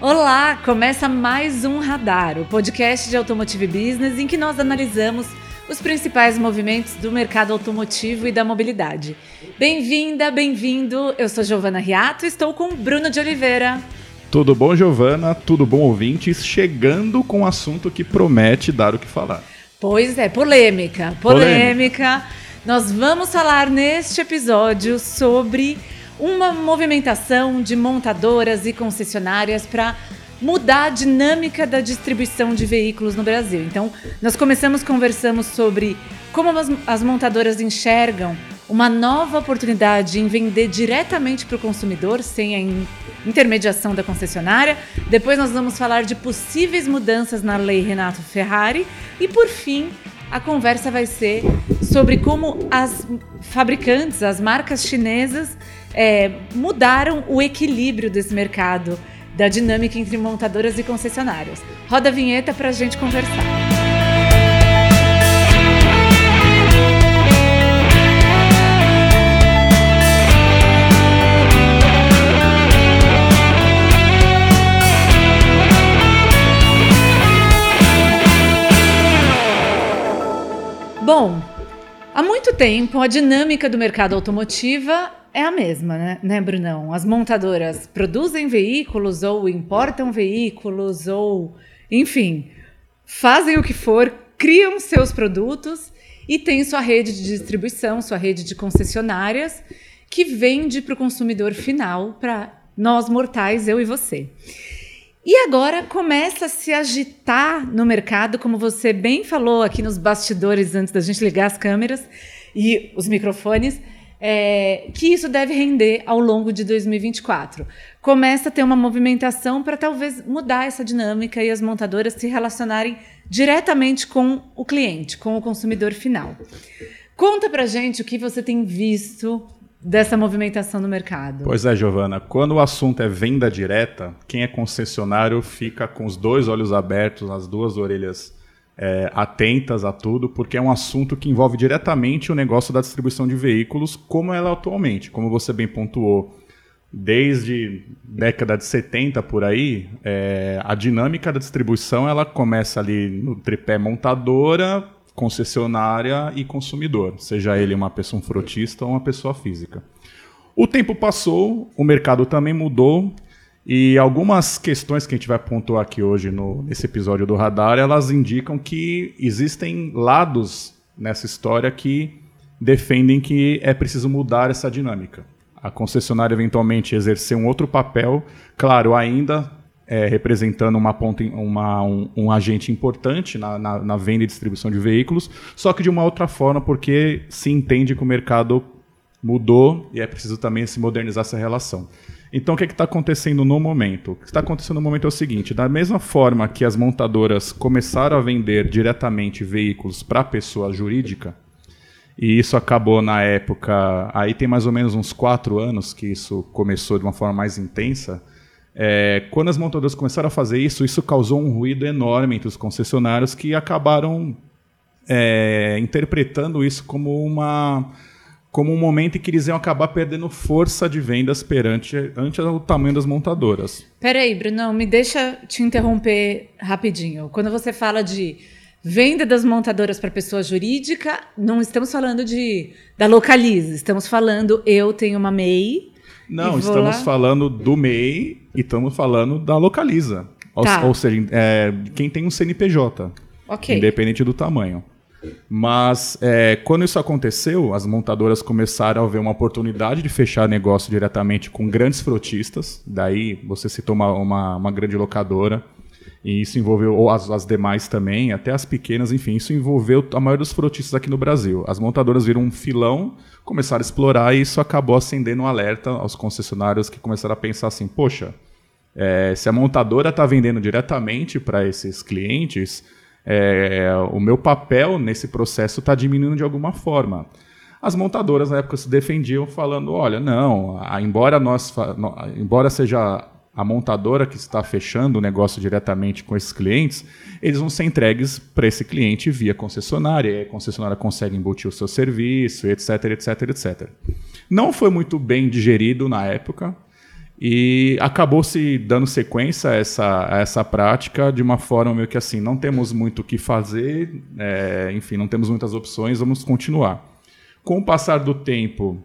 Olá, começa mais um Radar, o podcast de Automotive Business em que nós analisamos os principais movimentos do mercado automotivo e da mobilidade. Bem-vinda, bem-vindo. Eu sou Giovana Riato e estou com Bruno de Oliveira. Tudo bom, Giovana? Tudo bom, ouvintes? Chegando com um assunto que promete dar o que falar. Pois é, polêmica, polêmica. polêmica. Nós vamos falar neste episódio sobre uma movimentação de montadoras e concessionárias para mudar a dinâmica da distribuição de veículos no Brasil. Então, nós começamos conversamos sobre como as, as montadoras enxergam uma nova oportunidade em vender diretamente para o consumidor, sem a intermediação da concessionária. Depois nós vamos falar de possíveis mudanças na lei Renato Ferrari. E por fim, a conversa vai ser sobre como as fabricantes, as marcas chinesas, é, mudaram o equilíbrio desse mercado, da dinâmica entre montadoras e concessionárias. Roda a vinheta para a gente conversar. Bom, há muito tempo a dinâmica do mercado automotiva é a mesma, né, né, Brunão? As montadoras produzem veículos ou importam veículos ou, enfim, fazem o que for, criam seus produtos e têm sua rede de distribuição, sua rede de concessionárias que vende para o consumidor final, para nós mortais, eu e você. E agora começa a se agitar no mercado, como você bem falou aqui nos bastidores antes da gente ligar as câmeras e os microfones, é, que isso deve render ao longo de 2024. Começa a ter uma movimentação para talvez mudar essa dinâmica e as montadoras se relacionarem diretamente com o cliente, com o consumidor final. Conta para gente o que você tem visto dessa movimentação no mercado. Pois é, Giovana. Quando o assunto é venda direta, quem é concessionário fica com os dois olhos abertos, as duas orelhas é, atentas a tudo, porque é um assunto que envolve diretamente o negócio da distribuição de veículos, como ela é atualmente. Como você bem pontuou, desde década de 70 por aí, é, a dinâmica da distribuição ela começa ali no tripé montadora, concessionária e consumidor, seja ele uma pessoa um frotista ou uma pessoa física. O tempo passou, o mercado também mudou e algumas questões que a gente vai pontuar aqui hoje no, nesse episódio do Radar, elas indicam que existem lados nessa história que defendem que é preciso mudar essa dinâmica. A concessionária eventualmente exercer um outro papel, claro, ainda é, representando uma ponta, uma, um, um, agente importante na, na, na, venda e distribuição de veículos, só que de uma outra forma, porque se entende que o mercado mudou e é preciso também se modernizar essa relação. Então, o que é está acontecendo no momento? O que está acontecendo no momento é o seguinte: da mesma forma que as montadoras começaram a vender diretamente veículos para pessoa jurídica, e isso acabou na época, aí tem mais ou menos uns quatro anos que isso começou de uma forma mais intensa. É, quando as montadoras começaram a fazer isso, isso causou um ruído enorme entre os concessionários que acabaram é, interpretando isso como uma como um momento em que eles iam acabar perdendo força de vendas perante ante o tamanho das montadoras. Peraí, Bruno, me deixa te interromper rapidinho. Quando você fala de venda das montadoras para pessoa jurídica, não estamos falando de da Localize, estamos falando eu tenho uma MEI. Não, estamos lá... falando do MEI e estamos falando da Localiza. Tá. Ou, ou, seja, é, quem tem um CNPJ. Independente do tamanho. Mas é, quando isso aconteceu, as montadoras começaram a ver uma oportunidade de fechar negócio diretamente com grandes frotistas. Daí você citou uma, uma, uma grande locadora. E isso envolveu ou as, as, demais também, até as pequenas, enfim, isso envolveu a maioria dos frotistas aqui no Brasil. As montadoras viram um filão, começaram a explorar e isso acabou acendendo um alerta aos concessionários que começaram a pensar assim: poxa, é, se a montadora está vendendo diretamente para esses clientes, é, o meu papel nesse processo está diminuindo de alguma forma. As montadoras na época se defendiam falando, olha, não, embora nós, embora seja a montadora que está fechando o negócio diretamente com esses clientes, eles vão ser entregues para esse cliente via concessionária, e a concessionária consegue embutir o seu serviço, etc, etc, etc. Não foi muito bem digerido na época, E acabou se dando sequência a essa, a essa prática de uma forma meio que assim, não temos muito o que fazer, é, enfim, não temos muitas opções, vamos continuar. Com o passar do tempo,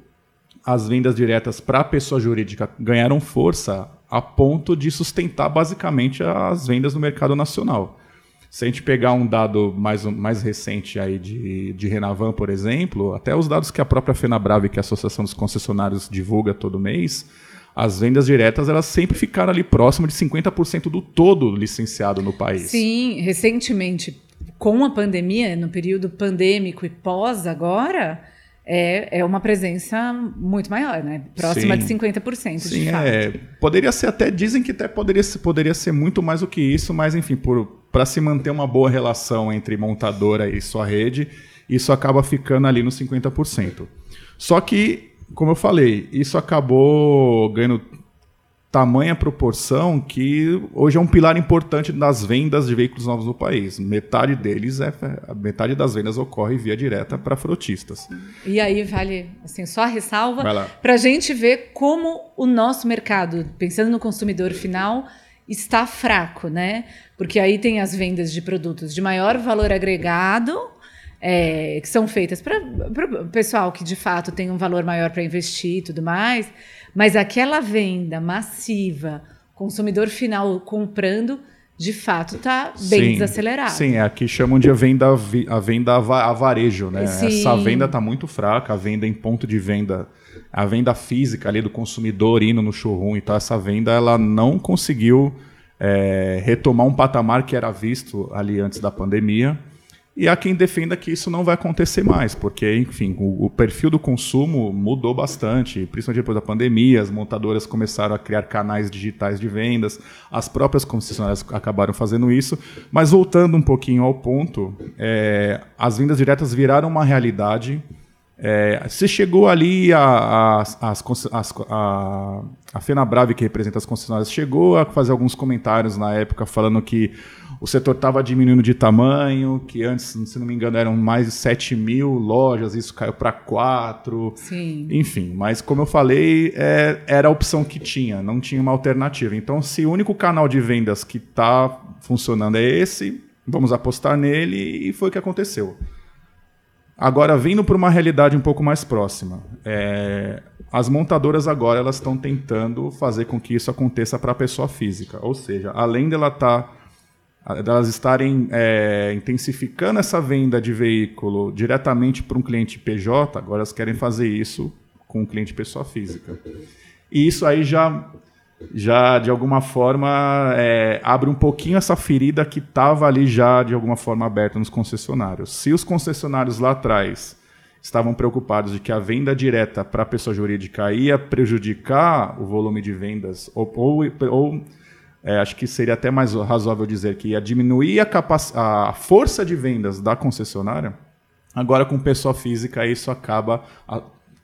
as vendas diretas para a pessoa jurídica ganharam força a ponto de sustentar basicamente as vendas no mercado nacional. Se a gente pegar um dado mais, mais recente aí de, de Renavan, por exemplo, até os dados que a própria FenaBrave, que é a Associação dos Concessionários, divulga todo mês, as vendas diretas elas sempre ficaram ali próximo de 50% do todo licenciado no país. Sim, recentemente, com a pandemia, no período pandêmico e pós agora, é, é uma presença muito maior, né? Próxima Sim. de 50%. Sim, de fato. é. Poderia ser até, dizem que até poderia poderia ser muito mais do que isso, mas enfim, para se manter uma boa relação entre montadora e sua rede, isso acaba ficando ali nos 50%. Só que como eu falei, isso acabou ganhando tamanha proporção que hoje é um pilar importante das vendas de veículos novos no país. Metade deles é metade das vendas ocorre via direta para frotistas. E aí vale assim só a ressalva para a gente ver como o nosso mercado, pensando no consumidor final, está fraco, né? Porque aí tem as vendas de produtos de maior valor agregado é, que são feitas para o pessoal que de fato tem um valor maior para investir e tudo mais, mas aquela venda massiva, consumidor final comprando, de fato está bem sim, desacelerado. Sim, aqui chamam de a venda, a venda a varejo, né? Sim. Essa venda está muito fraca, a venda em ponto de venda, a venda física ali do consumidor indo no showroom e tal, essa venda ela não conseguiu é, retomar um patamar que era visto ali antes da pandemia. E há quem defenda que isso não vai acontecer mais, porque, enfim, o, o, perfil do consumo mudou bastante, principalmente depois da pandemia, as montadoras começaram a criar canais digitais de vendas, as próprias concessionárias acabaram fazendo isso. Mas voltando um pouquinho ao ponto, é, as vendas diretas viraram uma realidade. É, se chegou ali a, a, as, as, a, a FenaBrave, que representa as concessionárias, chegou a fazer alguns comentários na época falando que o setor estava diminuindo de tamanho, que antes, se não me engano, eram mais de 7 mil lojas, isso caiu para 4. Sim. Enfim, mas como eu falei, é, era a opção que tinha, não tinha uma alternativa. Então, se o único canal de vendas que está funcionando é esse, vamos apostar nele, e foi o que aconteceu. Agora, vindo para uma realidade um pouco mais próxima, é, as montadoras agora elas estão tentando fazer com que isso aconteça para a pessoa física, ou seja, além dela estar tá delas estarem é, intensificando essa venda de veículo diretamente para um cliente PJ, agora elas querem fazer isso com um cliente pessoa física. E isso aí já, já de alguma forma, é, abre um pouquinho essa ferida que estava ali já, de alguma forma, aberta nos concessionários. Se os concessionários lá atrás estavam preocupados de que a venda direta para a pessoa jurídica ia prejudicar o volume de vendas ou, ou, ou é, acho que seria até mais razoável dizer que ia diminuir a, a força de vendas da concessionária. Agora, com pessoa física, isso acaba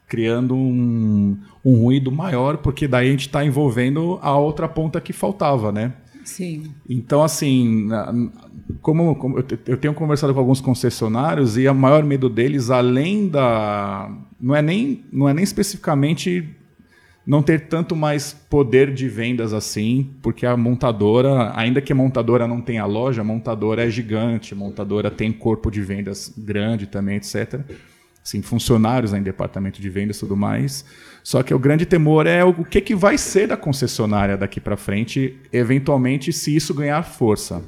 criando um, um ruído maior, porque daí a gente está envolvendo a outra ponta que faltava, né? Sim. Então, assim, como, como, eu tenho conversado com alguns concessionários e o maior medo deles, além da. Não é nem, não é nem especificamente não ter tanto mais poder de vendas assim, porque a montadora, ainda que a montadora não tenha loja, a montadora é gigante, a montadora tem corpo de vendas grande também, etc. Assim, funcionários em departamento de vendas e tudo mais. Só que o grande temor é o que, que vai ser da concessionária daqui para frente, eventualmente, se isso ganhar força.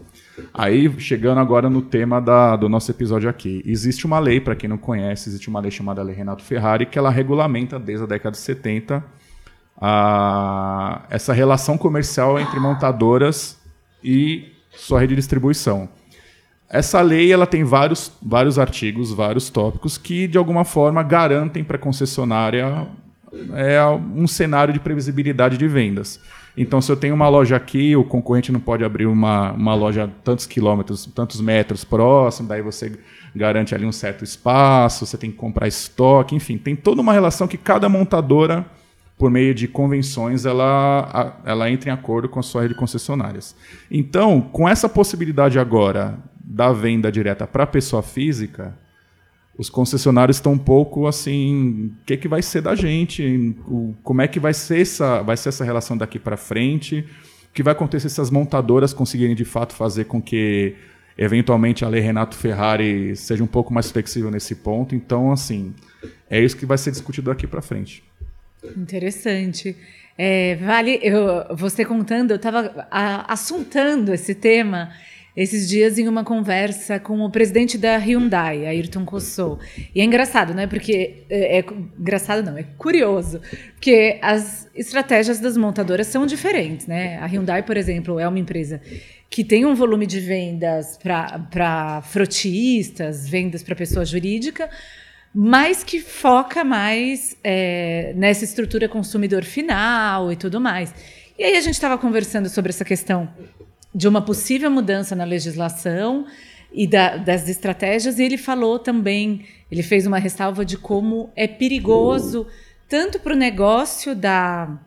Aí, chegando agora no tema da, do nosso episódio aqui. Existe uma lei, para quem não conhece, existe uma lei chamada Lei Renato Ferrari, que ela regulamenta desde a década de 70 a, essa relação comercial entre montadoras e sua rede de distribuição. Essa lei ela tem vários, vários artigos, vários tópicos que, de alguma forma, garantem para a concessionária é, um cenário de previsibilidade de vendas. Então, se eu tenho uma loja aqui, o concorrente não pode abrir uma, uma loja tantos quilômetros, tantos metros próximo, daí você garante ali um certo espaço, você tem que comprar estoque, enfim, tem toda uma relação que cada montadora por meio de convenções, ela, ela entra em acordo com a sua rede de concessionárias. Então, com essa possibilidade agora da venda direta para pessoa física, os concessionários estão um pouco assim, o que, que vai ser da gente? Como é que vai ser essa, vai ser essa relação daqui para frente? O que vai acontecer se as montadoras conseguirem de fato fazer com que eventualmente a lei Renato Ferrari seja um pouco mais flexível nesse ponto? Então, assim, é isso que vai ser discutido daqui para frente. Interessante. É, vale, eu, você contando, eu estava assuntando esse tema esses dias em uma conversa com o presidente da Hyundai, Ayrton Kossou. E é engraçado, né? Porque é, é, engraçado não, é curioso, porque as estratégias das montadoras são diferentes, né? A Hyundai, por exemplo, é uma empresa que tem um volume de vendas para frotistas, vendas para pessoa jurídica, mas que foca mais é, nessa estrutura consumidor final e tudo mais. E aí a gente estava conversando sobre essa questão de uma possível mudança na legislação e da, das estratégias, e ele falou também, ele fez uma ressalva de como é perigoso tanto para o negócio da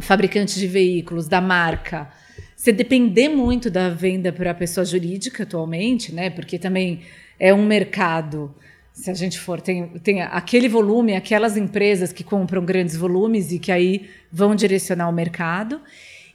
fabricante de veículos, da marca, você depender muito da venda para a pessoa jurídica atualmente, né? Porque também é um mercado. Se a gente for, tem, tem aquele volume, aquelas empresas que compram grandes volumes e que aí vão direcionar o mercado.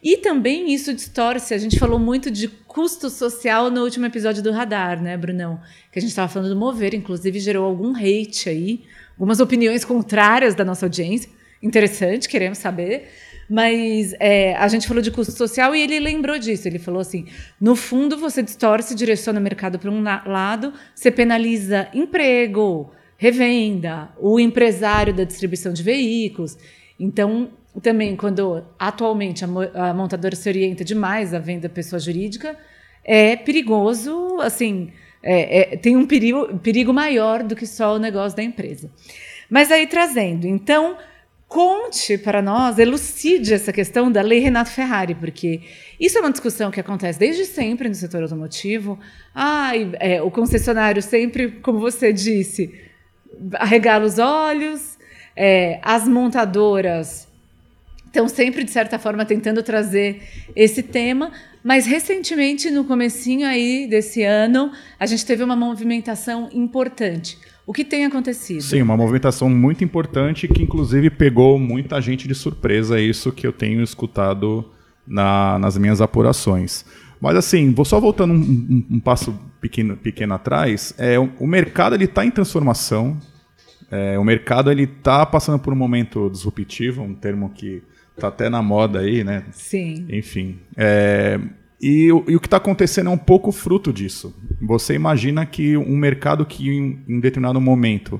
E também isso distorce. A gente falou muito de custo social no último episódio do Radar, né, Brunão? Que a gente estava falando do Mover, inclusive gerou algum hate aí, algumas opiniões contrárias da nossa audiência. Interessante, queremos saber. Mas é, a gente falou de custo social e ele lembrou disso. Ele falou assim: no fundo, você distorce direciona o mercado para um lado, você penaliza emprego, revenda, o empresário da distribuição de veículos. Então, também quando atualmente a, a montadora se orienta demais à venda pessoa jurídica, é perigoso, assim, é, é, tem um perigo, perigo maior do que só o negócio da empresa. Mas aí trazendo, então, conte para nós, elucide essa questão da lei Renato Ferrari, porque isso é uma discussão que acontece desde sempre no setor automotivo. Ah, é, o concessionário sempre, como você disse, arregala os olhos, é, as montadoras estão sempre, de certa forma, tentando trazer esse tema, mas recentemente, no comecinho aí desse ano, a gente teve uma movimentação importante. O que tem acontecido? Sim, uma movimentação muito importante que, inclusive, pegou muita gente de surpresa, é isso que eu tenho escutado na, nas minhas apurações. Mas assim, vou só voltando um, um, um passo pequeno, pequeno atrás, é, o, o mercado está em transformação, é, o mercado está passando por um momento disruptivo, um termo que Tá até na moda aí, né? Sim. Enfim. É, e, e, o que está acontecendo é um pouco fruto disso. Você imagina que um mercado que em, em determinado momento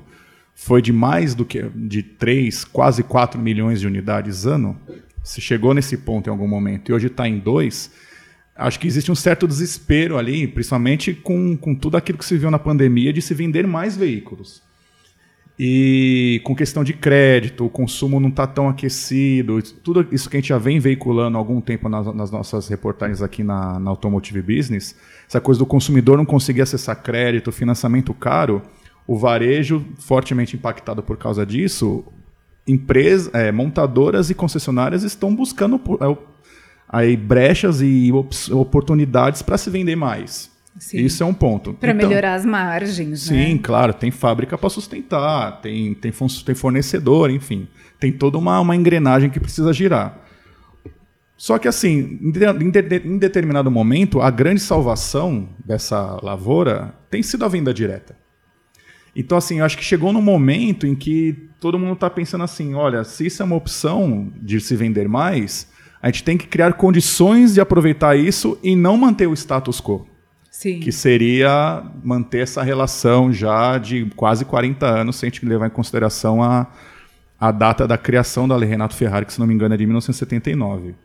foi de mais do que de 3, quase 4 milhões de unidades ano, se chegou nesse ponto em algum momento e hoje está em 2, acho que existe um certo desespero ali, principalmente com, com tudo aquilo que se viu na pandemia de se vender mais veículos. E com questão de crédito, o consumo não está tão aquecido, tudo isso que a gente já vem veiculando há algum tempo nas, nas nossas reportagens aqui na, na, Automotive Business, essa coisa do consumidor não conseguir acessar crédito, financiamento caro, o varejo fortemente impactado por causa disso, empresas, é, montadoras e concessionárias estão buscando é, aí brechas e oportunidades para se vender mais. Sim. Isso é um ponto. Para então, melhorar as margens. Sim, né? claro. Tem fábrica para sustentar, tem, tem, tem fornecedor, enfim. Tem toda uma, uma engrenagem que precisa girar. Só que, assim, em, de, em determinado momento, a grande salvação dessa lavoura tem sido a venda direta. Então, assim, eu acho que chegou no momento em que todo mundo está pensando assim: olha, se isso é uma opção de se vender mais, a gente tem que criar condições de aproveitar isso e não manter o status quo. Sim. que seria manter essa relação já de quase 40 anos, se a gente levar em consideração a, a data da criação da Lei Renato Ferrari, que se não me engano é de 1979.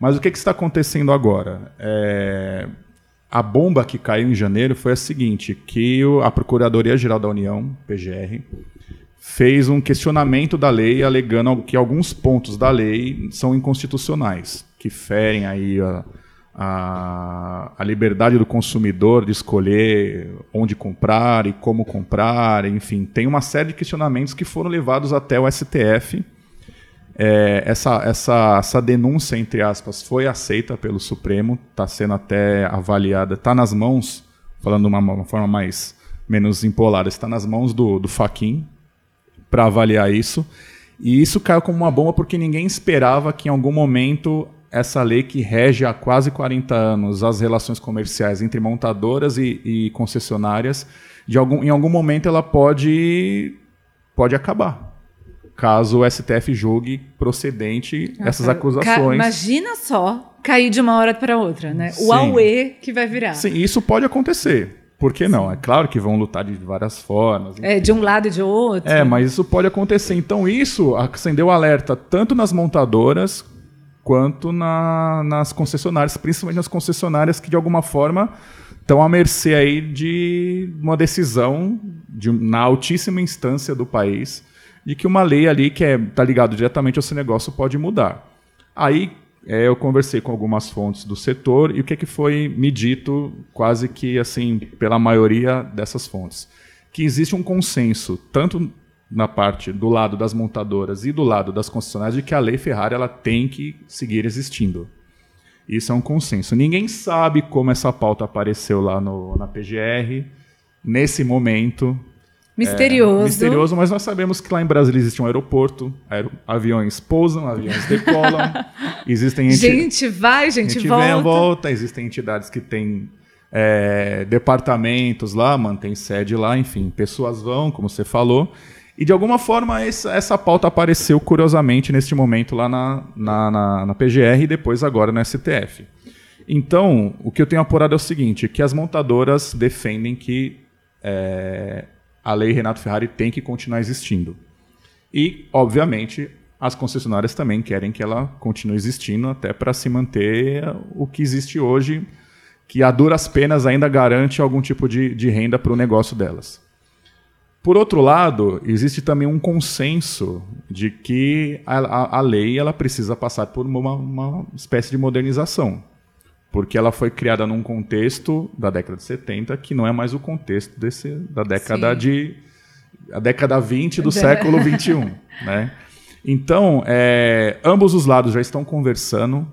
Mas o que, que está acontecendo agora? É, a bomba que caiu em janeiro foi a seguinte, que a Procuradoria-Geral da União, PGR, fez um questionamento da lei alegando que alguns pontos da lei são inconstitucionais, que ferem aí a, a, a liberdade do consumidor de escolher onde comprar e como comprar, enfim, tem uma série de questionamentos que foram levados até o STF. É, essa, essa, essa denúncia, entre aspas, foi aceita pelo Supremo, está sendo até avaliada, está nas mãos, falando de uma, uma forma mais menos empolada. Está nas mãos do, do Faquin para avaliar isso. E isso caiu como uma bomba porque ninguém esperava que em algum momento essa lei que rege há quase 40 anos as relações comerciais entre montadoras e, e concessionárias, de algum, em algum momento ela pode, pode acabar. Caso o STF julgue procedente essas acusações. Imagina só cair de uma hora para outra, né? O AUE que vai virar. Sim, isso pode acontecer. Por que não? É claro que vão lutar de várias formas. Enfim. É, de um lado e de outro. É, mas isso pode acontecer. Então, isso acendeu alerta tanto nas montadoras quanto na, nas concessionárias, principalmente nas concessionárias que, de alguma forma, estão à mercê aí de uma decisão de, na altíssima instância do país de que uma lei ali que está é, tá ligado diretamente ao seu negócio pode mudar. Aí é, eu conversei com algumas fontes do setor e o que, é que foi me dito quase que assim pela maioria dessas fontes que existe um consenso tanto na parte do lado das montadoras e do lado das concessionárias de que a lei Ferrari ela tem que seguir existindo. Isso é um consenso. Ninguém sabe como essa pauta apareceu lá no, na PGR. Nesse momento, Misterioso. É, misterioso, mas nós sabemos que lá em Brasília existe um aeroporto, aer aviões pousam, aviões decolam, existem Gente vai, gente, gente volta. Vem, volta, existem entidades que têm é, departamentos lá, mantém sede lá, enfim, pessoas vão, como você falou. E de alguma forma essa, essa pauta apareceu curiosamente neste momento lá na, na, na, na PGR e depois agora no STF. Então, o que eu tenho apurado é o seguinte, que as montadoras defendem que é, a lei Renato Ferrari tem que continuar existindo. E, obviamente, as concessionárias também querem que ela continue existindo, até para se manter o que existe hoje, que a duras penas ainda garante algum tipo de, de renda para o negócio delas. Por outro lado, existe também um consenso de que a, a, a lei ela precisa passar por uma, uma espécie de modernização porque ela foi criada num contexto da década de 70 que não é mais o contexto desse, da década Sim. de a década 20 do século 21, né? Então, é, ambos os lados já estão conversando,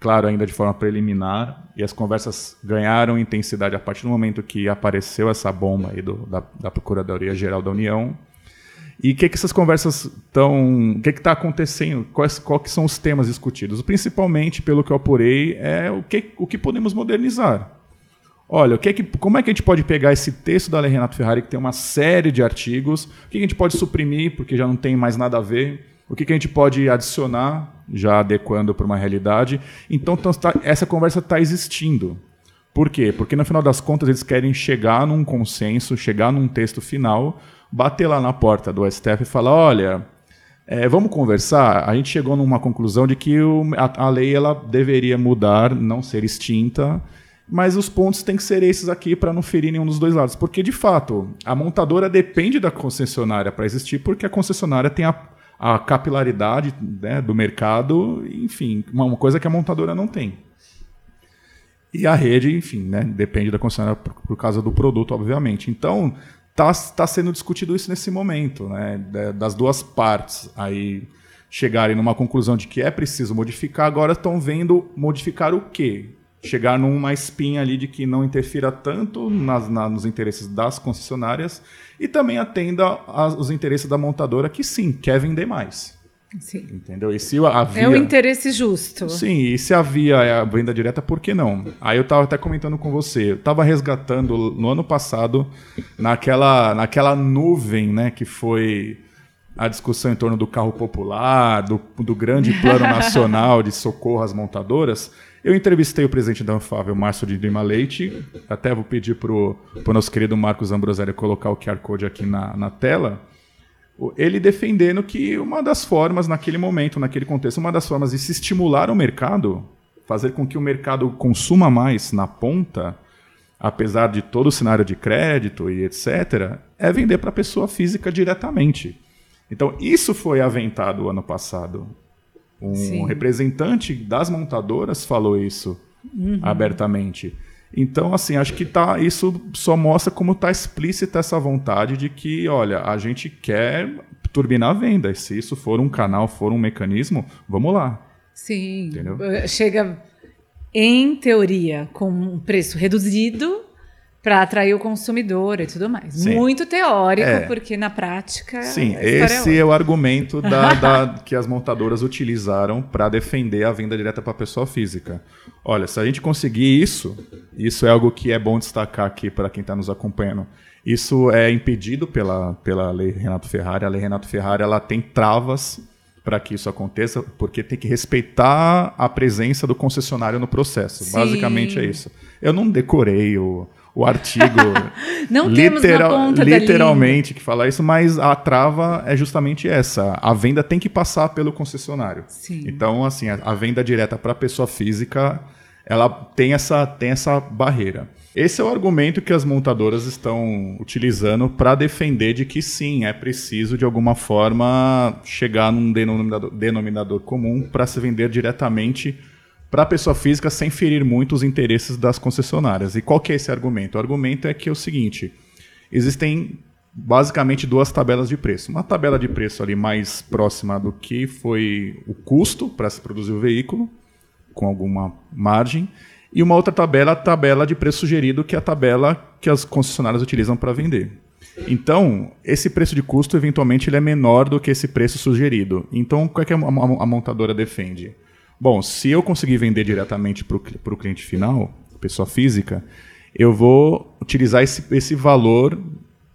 claro, ainda de forma preliminar, e as conversas ganharam intensidade a partir do momento que apareceu essa bomba aí do, da, da Procuradoria Geral da União, e o que, que essas conversas estão. O que está acontecendo? Quais, quais são os temas discutidos? Principalmente, pelo que eu apurei, é o que, o que podemos modernizar. Olha, o que, que como é que a gente pode pegar esse texto da Lei Renato Ferrari, que tem uma série de artigos, o que, que a gente pode suprimir, porque já não tem mais nada a ver, o que, que a gente pode adicionar, já adequando para uma realidade. Então, então tá, essa conversa está existindo. Por quê? Porque, no final das contas, eles querem chegar num consenso, chegar num texto final bater lá na porta do STF e falar: olha, é, vamos conversar. A gente chegou numa conclusão de que o, a, a, lei ela deveria mudar, não ser extinta, mas os pontos têm que ser esses aqui para não ferir nenhum dos dois lados. Porque, de fato, a montadora depende da concessionária para existir, porque a concessionária tem a, a capilaridade né, do mercado, enfim, uma, uma coisa que a montadora não tem. E a rede, enfim, né, depende da concessionária por, por causa do produto, obviamente. Então, está tá sendo discutido isso nesse momento, né? Das duas partes aí chegarem numa conclusão de que é preciso modificar, agora estão vendo modificar o quê? Chegar numa espinha ali de que não interfira tanto nas, na, nos interesses das concessionárias e também atenda aos interesses da montadora, que sim, quer vender mais. Sim. Entendeu? E se havia... É o interesse justo. Sim, e se havia a venda direta, por que não? Aí eu estava até comentando com você, eu estava resgatando no ano passado, naquela, naquela nuvem né, que foi a discussão em torno do carro popular, do, do grande plano nacional de socorro às montadoras, eu entrevistei o presidente da Anfável, Márcio de Lima Leite, até vou pedir para o nosso querido Marcos Ambroselli colocar o QR Code aqui na, na tela, ele defendendo que uma das formas, naquele momento, naquele contexto, uma das formas de se estimular o mercado, fazer com que o mercado consuma mais na ponta, apesar de todo o cenário de crédito e etc., é vender para a pessoa física diretamente. Então, isso foi aventado ano passado. Um Sim. representante das montadoras falou isso uhum. abertamente. Então, assim, acho que tá, isso só mostra como está explícita essa vontade de que, olha, a gente quer turbinar a venda. Se isso for um canal, for um mecanismo, vamos lá. Sim. Entendeu? Chega, em teoria, com um preço reduzido para atrair o consumidor e tudo mais. Sim. Muito teórico, é. porque na prática. Sim, esse é, é, o argumento da, da, que as montadoras utilizaram para defender a venda direta para a pessoa física. Olha, se a gente conseguir isso, isso é algo que é bom destacar aqui para quem está nos acompanhando. Isso é impedido pela, pela lei Renato Ferrari. A lei Renato Ferrari ela tem travas para que isso aconteça, porque tem que respeitar a presença do concessionário no processo. Sim. Basicamente é isso. Eu não decorei o, o artigo não literal, literalmente que fala isso, mas a trava é justamente essa. A venda tem que passar pelo concessionário. Sim. Então, assim, a, a venda direta para a pessoa física, ela tem essa, tem essa barreira. Esse é o argumento que as montadoras estão utilizando para defender de que sim, é preciso de alguma forma chegar num denominador, denominador comum para se vender diretamente para a pessoa física sem ferir muito os interesses das concessionárias. E qual que é esse argumento? O argumento é que é o seguinte: existem basicamente duas tabelas de preço. Uma tabela de preço ali mais próxima do que foi o custo para se produzir o veículo, com alguma margem, e uma outra tabela, a tabela de preço sugerido, que é a tabela que as concessionárias utilizam para vender. Então, esse preço de custo, eventualmente, ele é menor do que esse preço sugerido. Então, o que, é que a, montadora defende? Bom, se eu conseguir vender diretamente para o cliente final, pessoa física, eu vou utilizar esse, esse valor,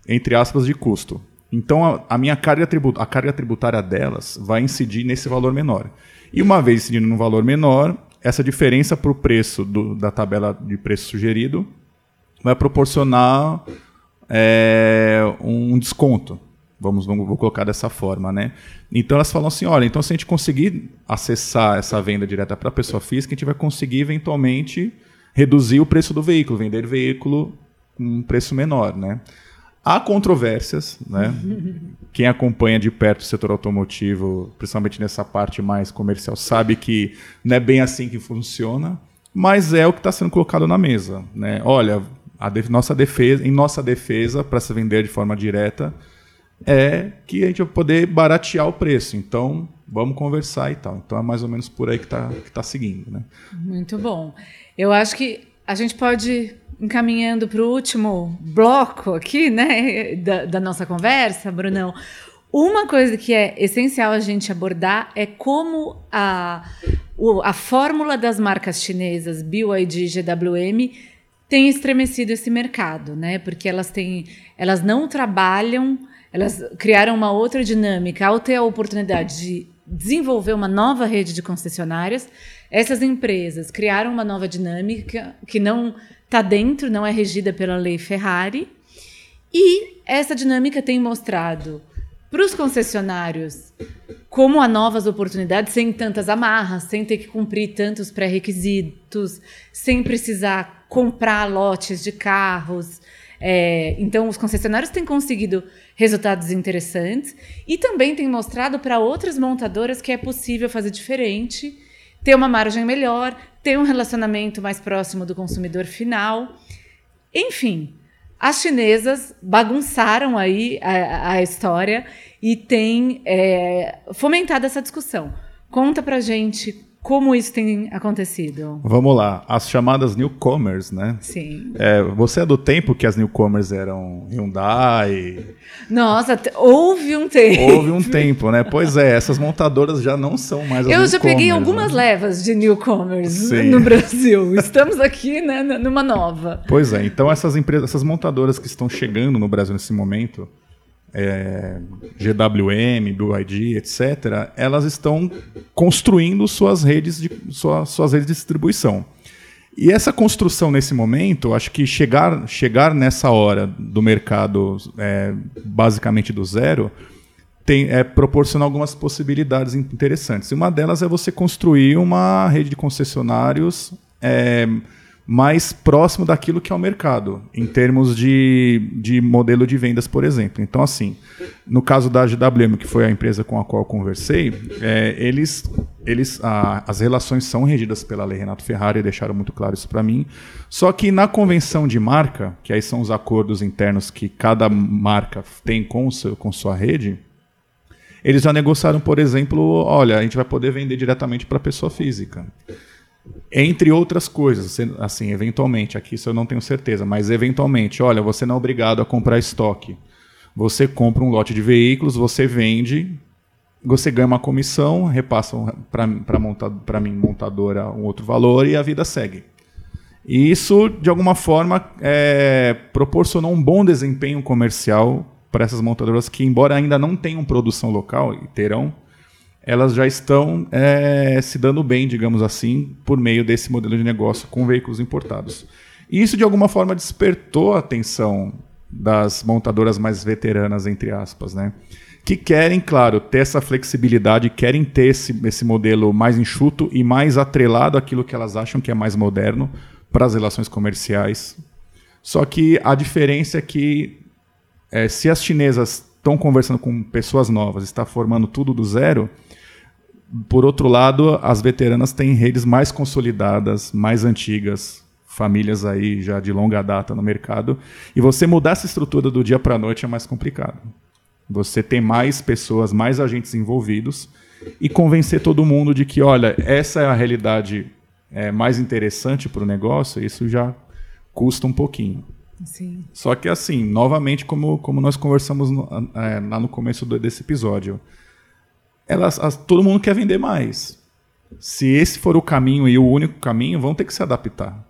entre aspas, de custo. Então, a, a minha carga, a carga tributária delas vai incidir nesse valor menor. E uma vez incidindo num valor menor, essa diferença para o preço do, da tabela de preço sugerido vai proporcionar é, um desconto. Vamos, vamos vou colocar dessa forma, né? Então elas falam assim, olha, então se a gente conseguir acessar essa venda direta para a pessoa física, a gente vai conseguir eventualmente reduzir o preço do veículo, vender veículo com um preço menor, né? Há controvérsias, né? Quem acompanha de perto o setor automotivo, principalmente nessa parte mais comercial, sabe que não é bem assim que funciona, mas é o que está sendo colocado na mesa, né? Olha, a nossa defesa, em nossa defesa, para se vender de forma direta, é que a gente vai poder baratear o preço. Então, vamos conversar e tal. Então, é mais ou menos por aí que está que tá seguindo, né? Muito bom. Eu acho que a gente pode encaminhando para o último bloco aqui, né, da, da nossa conversa, Brunão. Uma coisa que é essencial a gente abordar é como a, a fórmula das marcas chinesas BYD e GWM tem estremecido esse mercado, né? Porque elas têm, elas não trabalham, elas criaram uma outra dinâmica ao ter a oportunidade de desenvolver uma nova rede de concessionárias. Essas empresas criaram uma nova dinâmica que não está dentro, não é regida pela lei Ferrari. E essa dinâmica tem mostrado para os concessionários como há novas oportunidades sem tantas amarras, sem ter que cumprir tantos pré-requisitos, sem precisar comprar lotes de carros. É, então, os concessionários têm conseguido resultados interessantes e também têm mostrado para outras montadoras que é possível fazer diferente, ter uma margem melhor, ter um relacionamento mais próximo do consumidor final. Enfim, as chinesas bagunçaram aí a, a história e têm é, fomentado essa discussão. Conta pra gente como isso tem acontecido? Vamos lá, as chamadas newcomers, né? Sim. É, você é do tempo que as newcomers eram Hyundai? Nossa, houve um tempo. Houve um tempo, né? Pois é, essas montadoras já não são mais as Eu já peguei algumas né? levas de newcomers no Brasil. Estamos aqui né, numa nova. Pois é, então essas empresas, essas montadoras que estão chegando no Brasil nesse momento, é, GWM, BYD, etc., elas estão construindo suas redes de, sua, suas redes de distribuição. E essa construção nesse momento, acho que chegar, chegar nessa hora do mercado é, basicamente do zero, tem, é, proporciona algumas possibilidades interessantes. E uma delas é você construir uma rede de concessionários é, mais próximo daquilo que é o mercado, em termos de, de modelo de vendas, por exemplo. Então, assim, no caso da GWM, que foi a empresa com a qual eu conversei, é, eles, eles a, as relações são regidas pela lei Renato Ferrari, deixaram muito claro isso para mim. Só que na convenção de marca, que aí são os acordos internos que cada marca tem com, seu, com sua rede, eles já negociaram, por exemplo, olha, a gente vai poder vender diretamente para a pessoa física. Entre outras coisas, assim, eventualmente, aqui isso eu não tenho certeza, mas eventualmente, olha, você não é obrigado a comprar estoque. Você compra um lote de veículos, você vende, você ganha uma comissão, repassa para monta, mim, montadora, um outro valor e a vida segue. E isso, de alguma forma, é, proporcionou um bom desempenho comercial para essas montadoras que, embora ainda não tenham produção local, e terão, elas já estão é, se dando bem, digamos assim, por meio desse modelo de negócio com veículos importados. E isso, de alguma forma, despertou a atenção das montadoras mais veteranas, entre aspas, né? que querem, claro, ter essa flexibilidade, querem ter esse, esse modelo mais enxuto e mais atrelado àquilo que elas acham que é mais moderno para as relações comerciais. Só que a diferença é que é, se as chinesas estão conversando com pessoas novas, está formando tudo do zero, por outro lado, as veteranas têm redes mais consolidadas, mais antigas, famílias aí já de longa data no mercado, e você mudar essa estrutura do dia para a noite é mais complicado. Você tem mais pessoas, mais agentes envolvidos e convencer todo mundo de que, olha, essa é a realidade é, mais interessante para o negócio, isso já custa um pouquinho. Sim. Só que assim, novamente, como, como nós conversamos no, é, lá no começo do, desse episódio, elas, as, todo mundo quer vender mais. Se esse for o caminho e o único caminho, vão ter que se adaptar.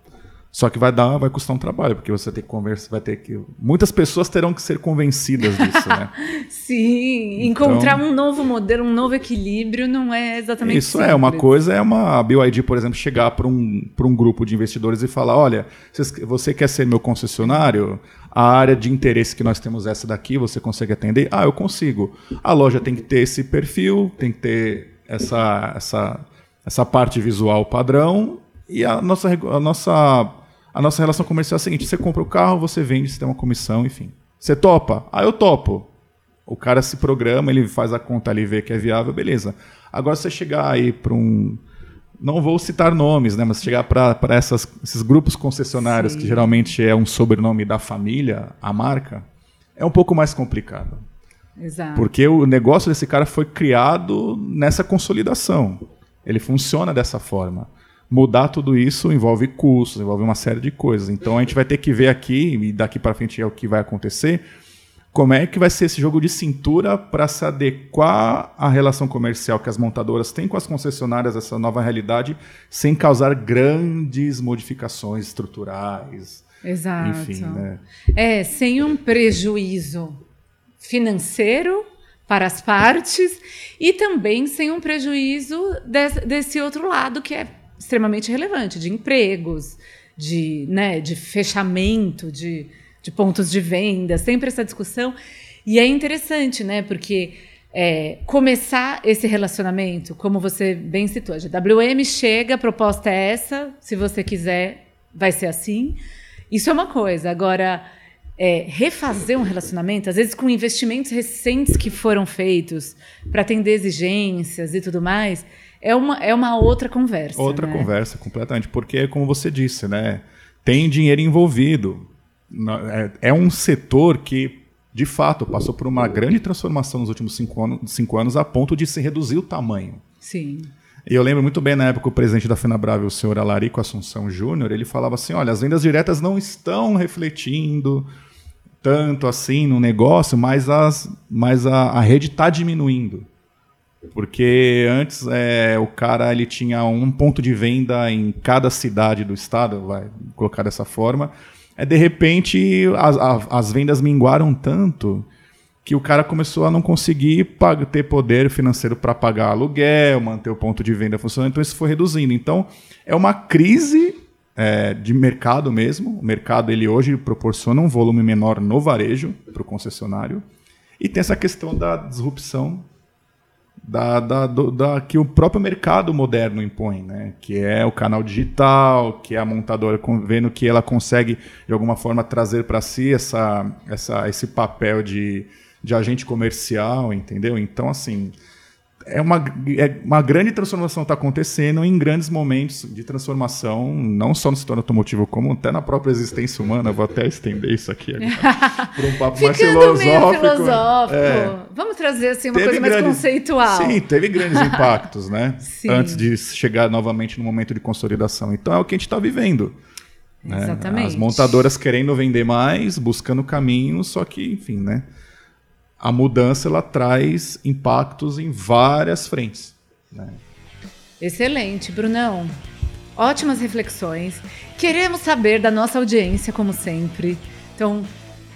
Só que vai dar, vai custar um trabalho, porque você tem que conversar, vai ter que. Muitas pessoas terão que ser convencidas disso, né? Sim, então, encontrar um novo modelo, um novo equilíbrio não é exatamente Isso simples. é, uma coisa é uma BYD, por exemplo, chegar para um, um grupo de investidores e falar: olha, você quer ser meu concessionário? A área de interesse que nós temos é essa daqui, você consegue atender? Ah, eu consigo. A loja tem que ter esse perfil, tem que ter essa, essa, essa parte visual padrão e a nossa, a nossa a nossa relação comercial é a seguinte: você compra o carro, você vende, você tem uma comissão, enfim. Você topa? Ah, eu topo. O cara se programa, ele faz a conta ali, vê que é viável, beleza. Agora, você chegar aí para um. Não vou citar nomes, né? Mas chegar para esses grupos concessionários, Sim. que geralmente é um sobrenome da família, a marca, é um pouco mais complicado. Exato. Porque o negócio desse cara foi criado nessa consolidação. Ele funciona dessa forma mudar tudo isso envolve custos, envolve uma série de coisas. Então a gente vai ter que ver aqui, e daqui para frente é o que vai acontecer, como é que vai ser esse jogo de cintura para se adequar à relação comercial que as montadoras têm com as concessionárias, essa nova realidade, sem causar grandes modificações estruturais. Exato. Enfim, né? É, sem um prejuízo financeiro para as partes e também sem um prejuízo desse outro lado que é extremamente relevante, de empregos, de, né, de fechamento, de, de pontos de venda, sempre essa discussão. E é interessante, né? Porque é, começar esse relacionamento, como você bem citou, a GWM chega, a proposta é essa, se você quiser, vai ser assim. Isso é uma coisa. Agora, é, refazer um relacionamento, às vezes com investimentos recentes que foram feitos para atender exigências e tudo mais, é uma, é uma outra conversa. Outra né? conversa, completamente. Porque, como você disse, né, tem dinheiro envolvido. É, é um setor que, de fato, passou por uma grande transformação nos últimos cinco anos, cinco anos a ponto de se reduzir o tamanho. Sim. E eu lembro muito bem na época o presidente da FenaBrave, o senhor Alarico Assunção Júnior, ele falava assim: olha, as vendas diretas não estão refletindo tanto assim no negócio, mas, as, mas a, a rede está diminuindo. Porque antes é, o cara ele tinha um ponto de venda em cada cidade do estado, vai colocar dessa forma. É, de repente as, as vendas minguaram tanto que o cara começou a não conseguir ter poder financeiro para pagar aluguel, manter o ponto de venda funcionando, então isso foi reduzindo. Então é uma crise é, de mercado mesmo. O mercado ele hoje proporciona um volume menor no varejo para o concessionário e tem essa questão da disrupção da, da, do, da, que o próprio mercado moderno impõe, né? que é o canal digital, que é a montadora vendo que ela consegue, de alguma forma, trazer para si essa, essa, esse papel de, de agente comercial, entendeu? Então, assim, é uma, é uma grande transformação está acontecendo em grandes momentos de transformação, não só no setor automotivo, como até na própria existência humana. Vou até estender isso aqui para um papo mais filosófico. filosófico. É. Vamos trazer assim, uma teve coisa mais grandes, conceitual. Sim, teve grandes impactos, né? Sim. Antes de chegar novamente no momento de consolidação. Então é o que a gente está vivendo. Né? Exatamente. As montadoras querendo vender mais, buscando caminhos, só que, enfim, né? A mudança ela traz impactos em várias frentes. Né? Excelente, Brunão. Ótimas reflexões. Queremos saber da nossa audiência, como sempre. Então,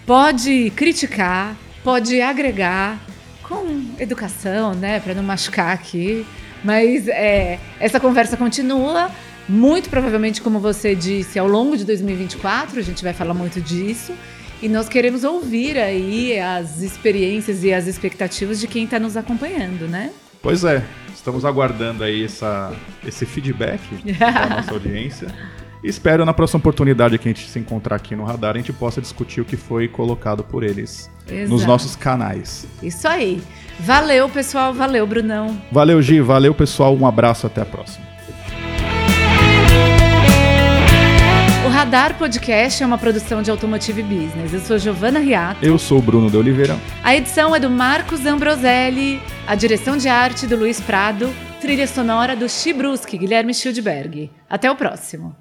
pode criticar, pode agregar com educação, né, para não machucar aqui. Mas é, essa conversa continua. Muito provavelmente, como você disse, ao longo de 2024, a gente vai falar muito disso. E nós queremos ouvir aí as experiências e as expectativas de quem está nos acompanhando, né? Pois é, estamos aguardando aí essa, esse feedback da nossa audiência. Espero na próxima oportunidade que a gente se encontrar aqui no Radar, a gente possa discutir o que foi colocado por eles Exato. nos nossos canais. Isso aí. Valeu, pessoal. Valeu, Brunão. Valeu, Gi. Valeu, pessoal. Um abraço. Até a próxima. Radar Podcast é uma produção de Automotive Business. Eu sou Giovana Riato. Eu sou Bruno de Oliveira. A edição é do Marcos Ambroselli, a direção de arte do Luiz Prado, trilha sonora do Chibruski, Guilherme Schildberg. Até o próximo.